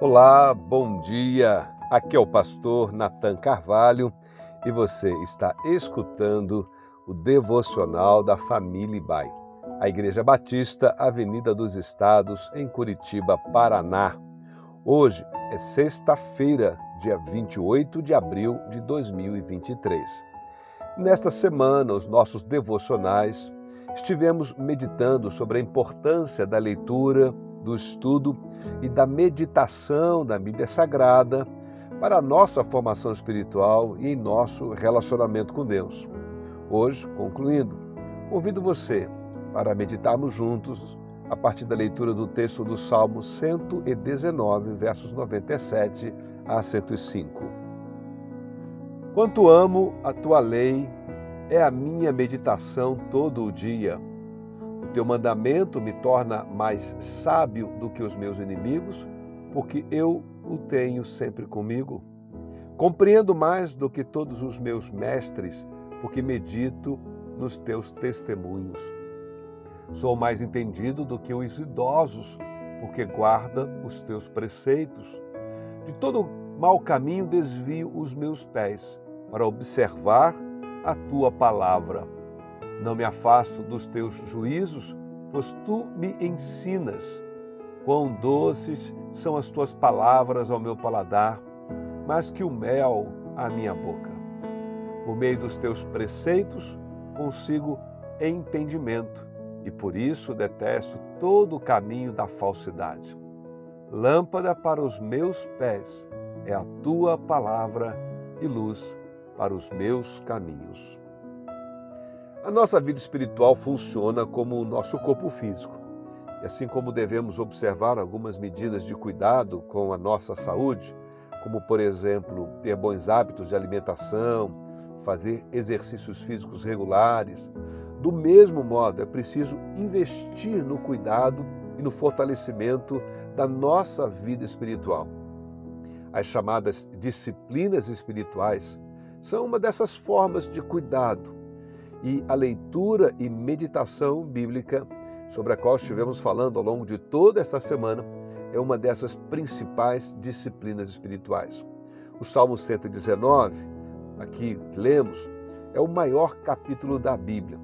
Olá, bom dia. Aqui é o pastor Nathan Carvalho e você está escutando o devocional da família Ibai, a Igreja Batista, Avenida dos Estados, em Curitiba, Paraná. Hoje é sexta-feira, dia 28 de abril de 2023. Nesta semana, os nossos devocionais estivemos meditando sobre a importância da leitura, do estudo e da meditação da Bíblia Sagrada para a nossa formação espiritual e em nosso relacionamento com Deus. Hoje, concluindo, convido você para meditarmos juntos a partir da leitura do texto do Salmo 119, versos 97 a 105. Quanto amo a tua lei, é a minha meditação todo o dia. O teu mandamento me torna mais sábio do que os meus inimigos, porque eu o tenho sempre comigo. Compreendo mais do que todos os meus mestres, porque medito nos teus testemunhos. Sou mais entendido do que os idosos, porque guarda os teus preceitos. De todo mau caminho desvio os meus pés, para observar a tua palavra. Não me afasto dos teus juízos, pois tu me ensinas. Quão doces são as tuas palavras ao meu paladar, mais que o mel à minha boca. Por meio dos teus preceitos consigo entendimento e por isso detesto todo o caminho da falsidade. Lâmpada para os meus pés é a tua palavra e luz para os meus caminhos. A nossa vida espiritual funciona como o nosso corpo físico. E assim como devemos observar algumas medidas de cuidado com a nossa saúde, como por exemplo ter bons hábitos de alimentação, fazer exercícios físicos regulares, do mesmo modo, é preciso investir no cuidado e no fortalecimento da nossa vida espiritual. As chamadas disciplinas espirituais são uma dessas formas de cuidado e a leitura e meditação bíblica, sobre a qual estivemos falando ao longo de toda essa semana, é uma dessas principais disciplinas espirituais. O Salmo 119, aqui lemos, é o maior capítulo da Bíblia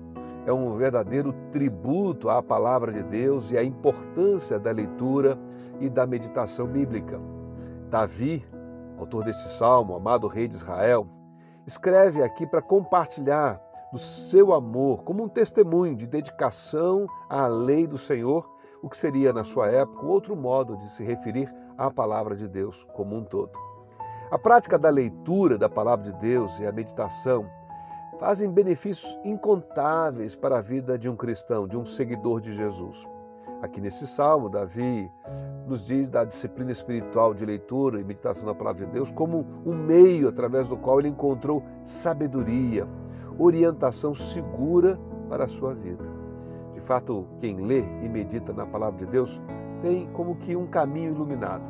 é um verdadeiro tributo à palavra de Deus e à importância da leitura e da meditação bíblica. Davi, autor deste salmo, amado rei de Israel, escreve aqui para compartilhar do seu amor como um testemunho de dedicação à lei do Senhor, o que seria na sua época outro modo de se referir à palavra de Deus como um todo. A prática da leitura da palavra de Deus e a meditação fazem benefícios incontáveis para a vida de um cristão, de um seguidor de Jesus. Aqui nesse salmo, Davi nos diz da disciplina espiritual de leitura e meditação da palavra de Deus como um meio através do qual ele encontrou sabedoria, orientação segura para a sua vida. De fato, quem lê e medita na palavra de Deus tem como que um caminho iluminado.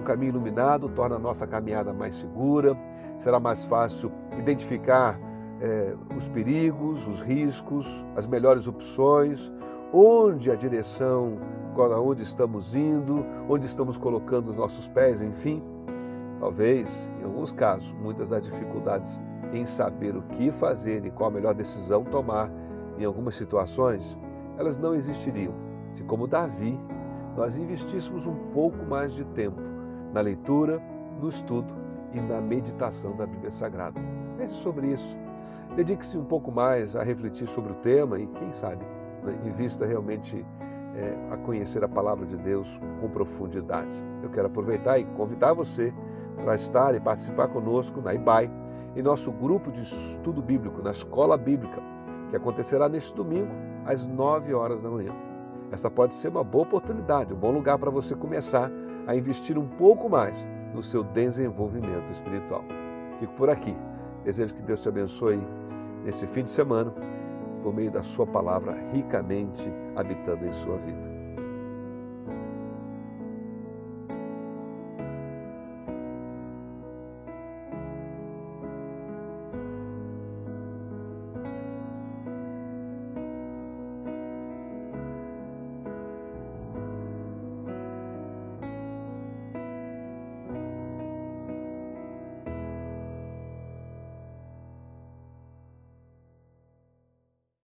Um caminho iluminado torna a nossa caminhada mais segura, será mais fácil identificar é, os perigos, os riscos, as melhores opções, onde a direção, onde estamos indo, onde estamos colocando os nossos pés, enfim. Talvez, em alguns casos, muitas das dificuldades em saber o que fazer e qual a melhor decisão tomar em algumas situações, elas não existiriam se, como Davi, nós investíssemos um pouco mais de tempo na leitura, no estudo e na meditação da Bíblia Sagrada. Pense sobre isso. Dedique-se um pouco mais a refletir sobre o tema e, quem sabe, invista realmente é, a conhecer a palavra de Deus com profundidade. Eu quero aproveitar e convidar você para estar e participar conosco na IBAI, em nosso grupo de estudo bíblico, na Escola Bíblica, que acontecerá neste domingo, às 9 horas da manhã. Essa pode ser uma boa oportunidade, um bom lugar para você começar a investir um pouco mais no seu desenvolvimento espiritual. Fico por aqui. Desejo que Deus te abençoe nesse fim de semana, por meio da Sua palavra ricamente habitando em sua vida.